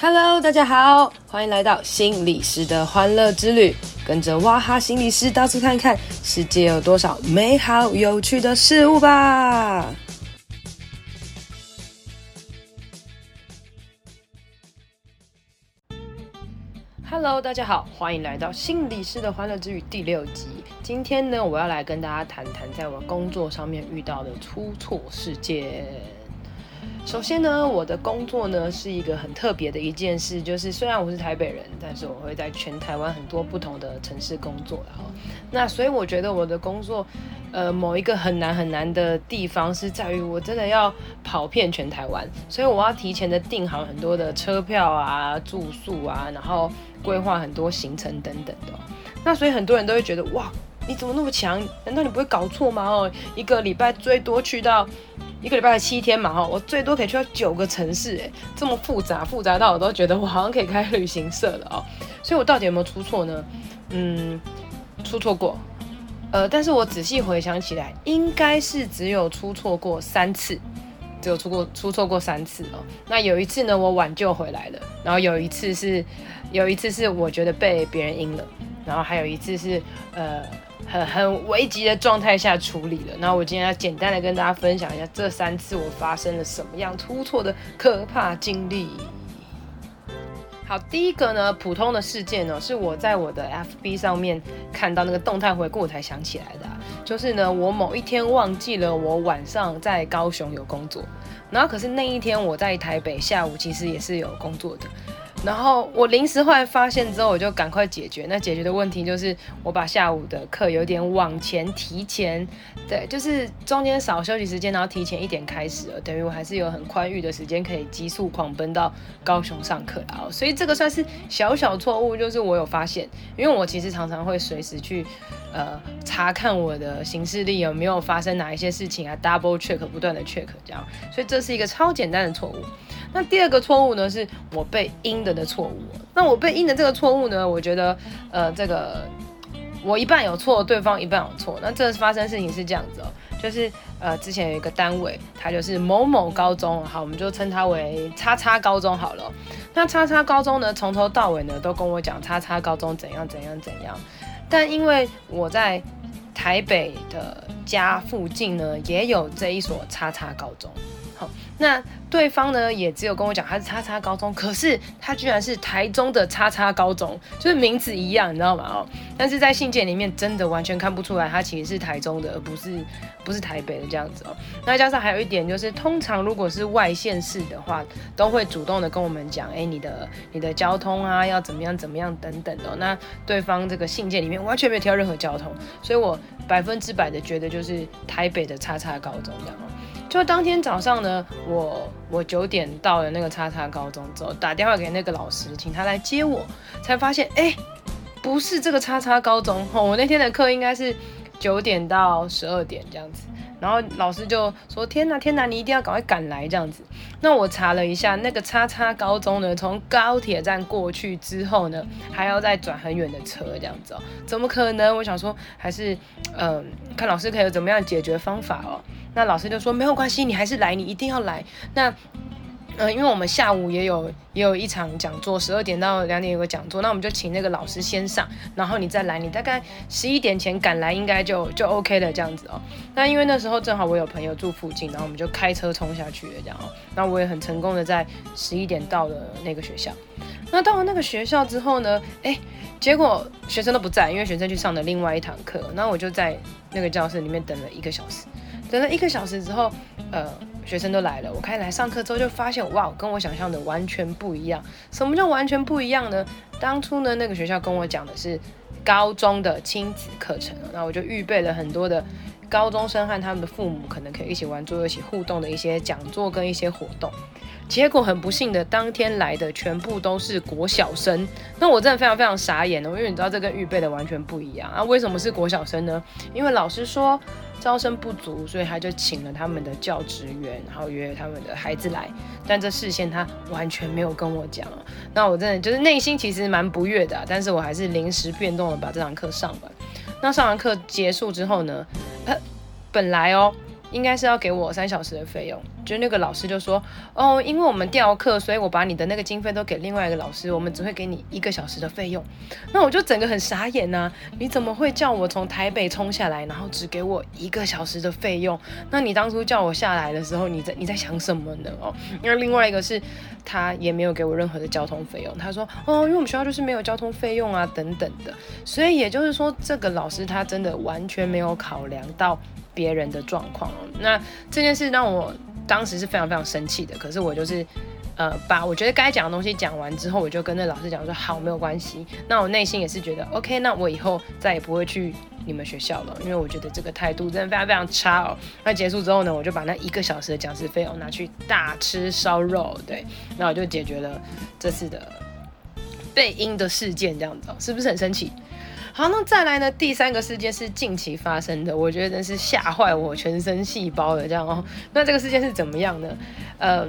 Hello，大家好，欢迎来到心理师的欢乐之旅，跟着哇哈心理师到处看看，世界有多少美好有趣的事物吧。Hello，大家好，欢迎来到心理师的欢乐之旅第六集。今天呢，我要来跟大家谈谈在我工作上面遇到的出错事件。首先呢，我的工作呢是一个很特别的一件事，就是虽然我是台北人，但是我会在全台湾很多不同的城市工作。然后，那所以我觉得我的工作，呃，某一个很难很难的地方是在于我真的要跑遍全台湾，所以我要提前的订好很多的车票啊、住宿啊，然后规划很多行程等等的。那所以很多人都会觉得，哇，你怎么那么强？难道你不会搞错吗？哦，一个礼拜最多去到。一个礼拜七天嘛，哈，我最多可以去到九个城市，哎，这么复杂，复杂到我都觉得我好像可以开旅行社了哦。所以我到底有没有出错呢？嗯，出错过，呃，但是我仔细回想起来，应该是只有出错过三次，只有出过出错过三次哦。那有一次呢，我挽救回来了，然后有一次是，有一次是我觉得被别人阴了，然后还有一次是，呃。很很危急的状态下处理了。那我今天要简单的跟大家分享一下这三次我发生了什么样出错的可怕经历。好，第一个呢，普通的事件呢，是我在我的 FB 上面看到那个动态回顾我才想起来的。就是呢，我某一天忘记了我晚上在高雄有工作，然后可是那一天我在台北下午其实也是有工作的。然后我临时后来发现之后，我就赶快解决。那解决的问题就是，我把下午的课有点往前提前，对，就是中间少休息时间，然后提前一点开始了，等于我还是有很宽裕的时间可以急速狂奔到高雄上课了。所以这个算是小小错误，就是我有发现，因为我其实常常会随时去呃查看我的行事历有没有发生哪一些事情啊，double check 不断的 check 这样，所以这这是一个超简单的错误。那第二个错误呢，是我被阴的的错误。那我被阴的这个错误呢，我觉得，呃，这个我一半有错，对方一半有错。那这发生事情是这样子哦，就是呃，之前有一个单位，它就是某某高中，好，我们就称它为叉叉高中好了。那叉叉高中呢，从头到尾呢，都跟我讲叉叉高中怎样怎样怎样。但因为我在台北的家附近呢，也有这一所叉叉高中。好，那对方呢也只有跟我讲他是叉叉高中，可是他居然是台中的叉叉高中，就是名字一样，你知道吗？哦，但是在信件里面真的完全看不出来，他其实是台中的，而不是不是台北的这样子哦。那加上还有一点就是，通常如果是外县市的话，都会主动的跟我们讲，哎，你的你的交通啊要怎么样怎么样等等的。那对方这个信件里面完全没有提到任何交通，所以我百分之百的觉得就是台北的叉叉高中这样哦。就当天早上呢，我我九点到了那个叉叉高中之后，打电话给那个老师，请他来接我，才发现，哎，不是这个叉叉高中哦，我那天的课应该是九点到十二点这样子。然后老师就说：“天哪，天哪，你一定要赶快赶来这样子。”那我查了一下，那个叉叉高中呢，从高铁站过去之后呢，还要再转很远的车这样子哦，怎么可能？我想说，还是嗯、看老师可以有怎么样解决方法哦。那老师就说：“没有关系，你还是来，你一定要来。”那。嗯，因为我们下午也有也有一场讲座，十二点到两点有个讲座，那我们就请那个老师先上，然后你再来，你大概十一点前赶来应该就就 OK 了这样子哦。那因为那时候正好我有朋友住附近，然后我们就开车冲下去了这样哦。那我也很成功的在十一点到了那个学校。那到了那个学校之后呢，哎，结果学生都不在，因为学生去上了另外一堂课，那我就在那个教室里面等了一个小时。等了一个小时之后，呃。学生都来了，我开始来上课之后就发现，哇，跟我想象的完全不一样。什么叫完全不一样呢？当初呢，那个学校跟我讲的是高中的亲子课程，那我就预备了很多的高中生和他们的父母可能可以一起玩桌游、一起互动的一些讲座跟一些活动。结果很不幸的，当天来的全部都是国小生。那我真的非常非常傻眼了，因为你知道这跟预备的完全不一样啊。为什么是国小生呢？因为老师说。招生不足，所以他就请了他们的教职员，然后约他们的孩子来。但这事先他完全没有跟我讲。那我真的就是内心其实蛮不悦的，但是我还是临时变动的把这堂课上完。那上完课结束之后呢，呃，本来哦，应该是要给我三小时的费用，就那个老师就说，哦，因为我们调课，所以我把你的那个经费都给另外一个老师，我们只会给你一个小时的费用。那我就整个很傻眼呐、啊，你怎么会叫我从台北冲下来，然后只给我一个小时的费用？那你当初叫我下来的时候，你在你在想什么呢？哦，因为另外一个是他也没有给我任何的交通费用，他说，哦，因为我们学校就是没有交通费用啊，等等的。所以也就是说，这个老师他真的完全没有考量到。别人的状况，那这件事让我当时是非常非常生气的。可是我就是，呃，把我觉得该讲的东西讲完之后，我就跟那老师讲说，好，没有关系。那我内心也是觉得，OK，那我以后再也不会去你们学校了，因为我觉得这个态度真的非常非常差哦。那结束之后呢，我就把那一个小时的讲师费用拿去大吃烧肉，对，那我就解决了这次的背阴的事件，这样子，是不是很生气？好，那再来呢？第三个事件是近期发生的，我觉得真是吓坏我全身细胞的这样哦。那这个事件是怎么样呢？呃，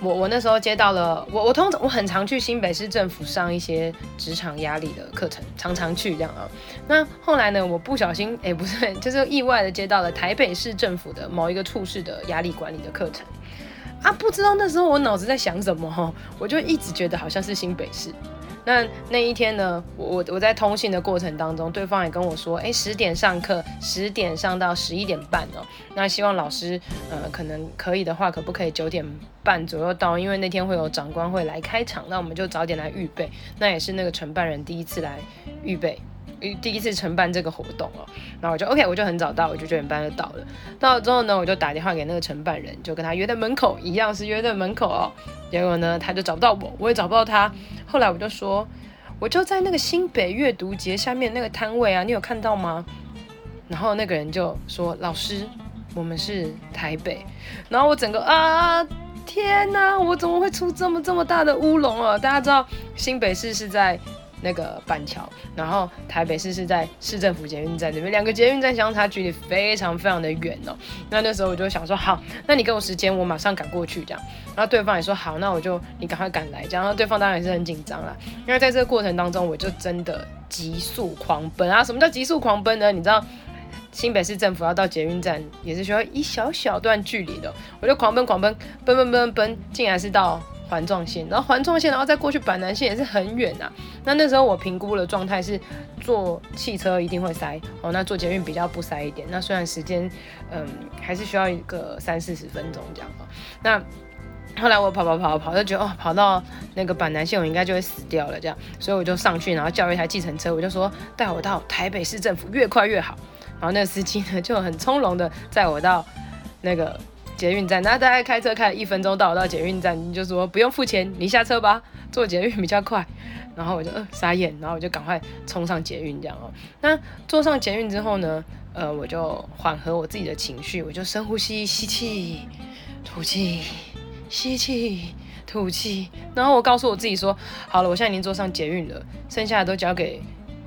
我我那时候接到了，我我通常我很常去新北市政府上一些职场压力的课程，常常去这样啊。那后来呢，我不小心，哎，不是，就是意外的接到了台北市政府的某一个处室的压力管理的课程啊。不知道那时候我脑子在想什么哈，我就一直觉得好像是新北市。那那一天呢，我我我在通信的过程当中，对方也跟我说，哎，十点上课，十点上到十一点半哦。那希望老师，呃，可能可以的话，可不可以九点半左右到？因为那天会有长官会来开场，那我们就早点来预备。那也是那个承办人第一次来预备。第一次承办这个活动哦，然后我就 OK，我就很早到，我就九点半就到了。到了之后呢，我就打电话给那个承办人，就跟他约在门口，一样是约在门口哦。结果呢，他就找不到我，我也找不到他。后来我就说，我就在那个新北阅读节下面那个摊位啊，你有看到吗？然后那个人就说：“老师，我们是台北。”然后我整个啊，天哪，我怎么会出这么这么大的乌龙啊？大家知道新北市是在。那个板桥，然后台北市是在市政府捷运站这边，两个捷运站相差距离非常非常的远哦。那那时候我就想说，好，那你给我时间，我马上赶过去这样。然后对方也说好，那我就你赶快赶来这样。然后对方当然也是很紧张啦，因为在这个过程当中，我就真的急速狂奔啊！什么叫急速狂奔呢？你知道新北市政府要到捷运站也是需要一小小段距离的，我就狂奔狂奔奔奔奔奔，竟然是到。环状线，然后环状线，然后再过去板南线也是很远呐、啊。那那时候我评估的状态是坐汽车一定会塞哦，那坐捷运比较不塞一点。那虽然时间嗯还是需要一个三四十分钟这样啊。那后来我跑跑跑跑，就觉得哦跑到那个板南线我应该就会死掉了这样，所以我就上去，然后叫一台计程车，我就说带我到台北市政府越快越好。然后那个司机呢就很从容的载我到那个。捷运站，那大概开车开了一分钟到到捷运站，你就说不用付钱，你下车吧，坐捷运比较快。然后我就呃傻眼，然后我就赶快冲上捷运这样哦。那坐上捷运之后呢，呃，我就缓和我自己的情绪，我就深呼吸，吸气，吐气，吸气，吐气。然后我告诉我自己说，好了，我现在已经坐上捷运了，剩下的都交给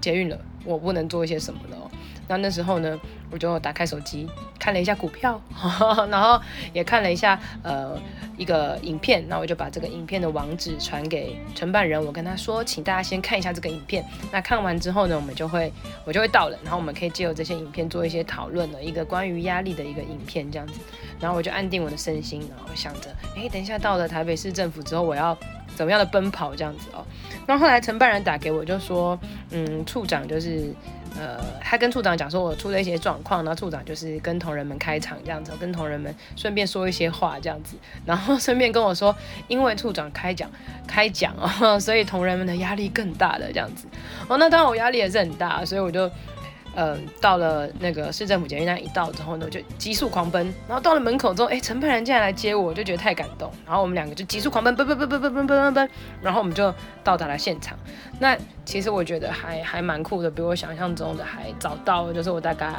捷运了，我不能做一些什么了。那那时候呢，我就打开手机看了一下股票，然后也看了一下呃一个影片，那我就把这个影片的网址传给承办人，我跟他说，请大家先看一下这个影片。那看完之后呢，我们就会我就会到了，然后我们可以借由这些影片做一些讨论的一个关于压力的一个影片这样子。然后我就安定我的身心，然后想着，哎，等一下到了台北市政府之后，我要怎么样的奔跑这样子哦。那后来承办人打给我，就说，嗯，处长就是。呃，他跟处长讲说，我出了一些状况，然后处长就是跟同仁们开场这样子，跟同仁们顺便说一些话这样子，然后顺便跟我说，因为处长开讲开讲哦，所以同仁们的压力更大的这样子。哦，那当然我压力也是很大，所以我就。嗯，到了那个市政府检运站一到之后呢，我就急速狂奔，然后到了门口之后，哎，陈佩然竟然来接我，我就觉得太感动，然后我们两个就急速狂奔，奔奔奔奔奔奔奔奔奔，然后我们就到达了现场。那其实我觉得还还蛮酷的，比我想象中的还早到，就是我大概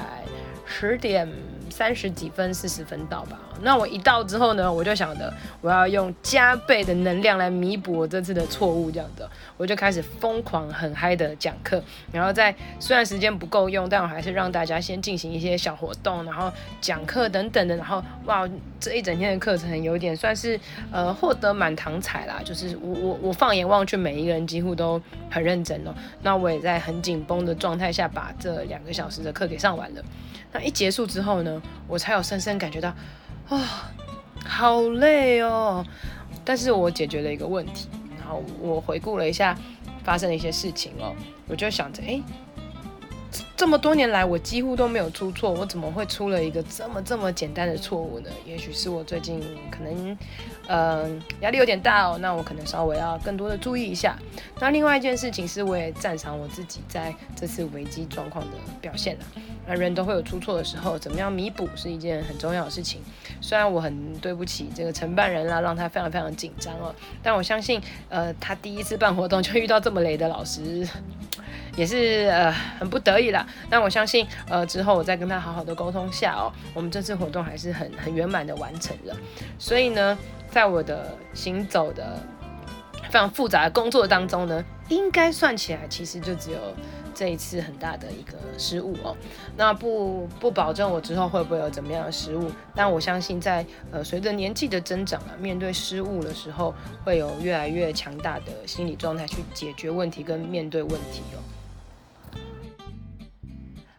十点三十几分、四十分到吧。那我一到之后呢，我就想着我要用加倍的能量来弥补我这次的错误，这样的，我就开始疯狂很嗨的讲课，然后在虽然时间不够用，但我还是让大家先进行一些小活动，然后讲课等等的，然后哇，这一整天的课程有点算是呃获得满堂彩啦，就是我我我放眼望去，每一个人几乎都很认真哦，那我也在很紧绷的状态下把这两个小时的课给上完了。那一结束之后呢，我才有深深感觉到，啊、好累哦。但是我解决了一个问题，然后我回顾了一下发生的一些事情哦，我就想着，哎，这么多年来我几乎都没有出错，我怎么会出了一个这么这么简单的错误呢？也许是我最近可能，嗯、压力有点大哦，那我可能稍微要更多的注意一下。那另外一件事情是，我也赞赏我自己在这次危机状况的表现了。那人都会有出错的时候，怎么样弥补是一件很重要的事情。虽然我很对不起这个承办人啦，让他非常非常紧张哦，但我相信，呃，他第一次办活动就遇到这么雷的老师，也是呃很不得已啦。但我相信，呃，之后我再跟他好好的沟通下哦，我们这次活动还是很很圆满的完成了。所以呢，在我的行走的非常复杂的工作当中呢，应该算起来其实就只有。这一次很大的一个失误哦，那不不保证我之后会不会有怎么样的失误，但我相信在呃随着年纪的增长啊，面对失误的时候，会有越来越强大的心理状态去解决问题跟面对问题哦。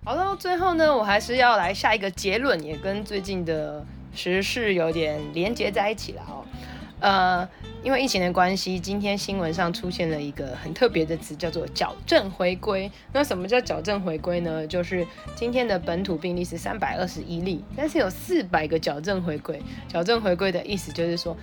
好了，最后呢，我还是要来下一个结论，也跟最近的时事有点连接在一起了哦，呃。因为疫情的关系，今天新闻上出现了一个很特别的词，叫做矫正回归。那什么叫矫正回归呢？就是今天的本土病例是三百二十一例，但是有四百个矫正回归。矫正回归的意思就是说，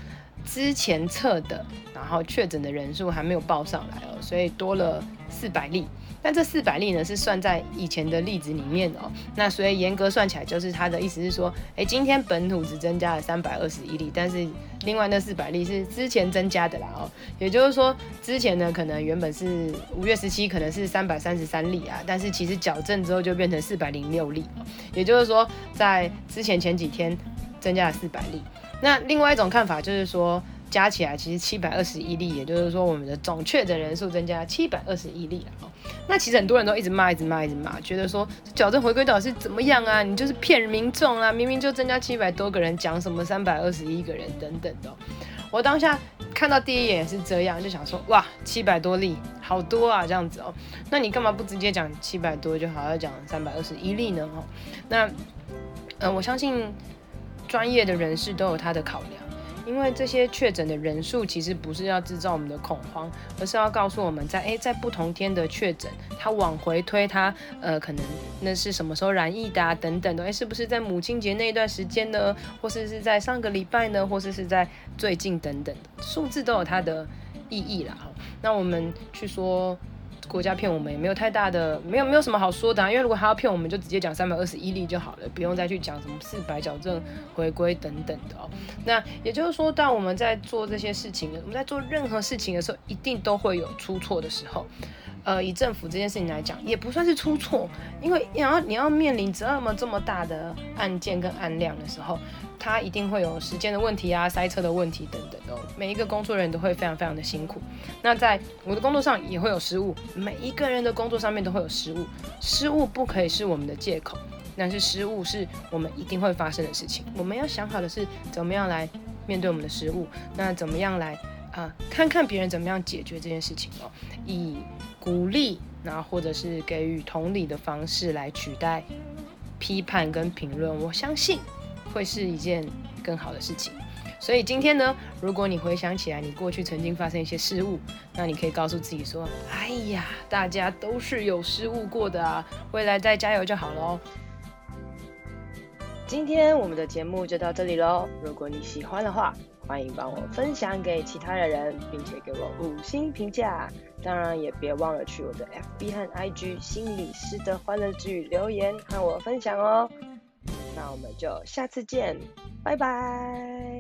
之前测的，然后确诊的人数还没有报上来哦，所以多了四百例。但这四百例呢，是算在以前的例子里面哦，那所以严格算起来，就是他的意思是说，诶，今天本土只增加了三百二十一例，但是另外那四百例是之前增加的啦哦，也就是说，之前呢可能原本是五月十七可能是三百三十三例啊，但是其实矫正之后就变成四百零六例，也就是说在之前前几天增加了四百例。那另外一种看法就是说。加起来其实七百二十一例，也就是说我们的总确诊人数增加七百二十一例了。那其实很多人都一直骂，一直骂，一直骂，觉得说矫正回归到底是怎么样啊？你就是骗民众啊！明明就增加七百多个人，讲什么三百二十一个人等等的。我当下看到第一眼也是这样，就想说哇，七百多例，好多啊，这样子哦。那你干嘛不直接讲七百多就好，要讲三百二十一例呢？哦，那呃，我相信专业的人士都有他的考量。因为这些确诊的人数其实不是要制造我们的恐慌，而是要告诉我们在诶，在不同天的确诊，它往回推它，呃，可能那是什么时候染疫的啊，等等的，诶，是不是在母亲节那一段时间呢？或是是在上个礼拜呢？或是是在最近等等的数字都有它的意义啦。那我们去说。国家骗我们也没有太大的，没有没有什么好说的啊，因为如果他要骗我们，就直接讲三百二十一例就好了，不用再去讲什么四百矫正回归等等的哦。那也就是说，当我们在做这些事情，我们在做任何事情的时候，一定都会有出错的时候。呃，以政府这件事情来讲，也不算是出错，因为你要你要面临这么这么大的案件跟案量的时候，他一定会有时间的问题啊、塞车的问题等等哦。每一个工作人员都会非常非常的辛苦。那在我的工作上也会有失误，每一个人的工作上面都会有失误，失误不可以是我们的借口，但是失误是我们一定会发生的事情。我们要想好的是怎么样来面对我们的失误，那怎么样来啊、看看别人怎么样解决这件事情哦，以。鼓励，那或者是给予同理的方式来取代批判跟评论，我相信会是一件更好的事情。所以今天呢，如果你回想起来你过去曾经发生一些失误，那你可以告诉自己说：“哎呀，大家都是有失误过的啊，未来再加油就好喽。”今天我们的节目就到这里喽。如果你喜欢的话，欢迎帮我分享给其他的人，并且给我五星评价。当然也别忘了去我的 FB 和 IG 心理师的欢乐之语留言和我分享哦。那我们就下次见，拜拜。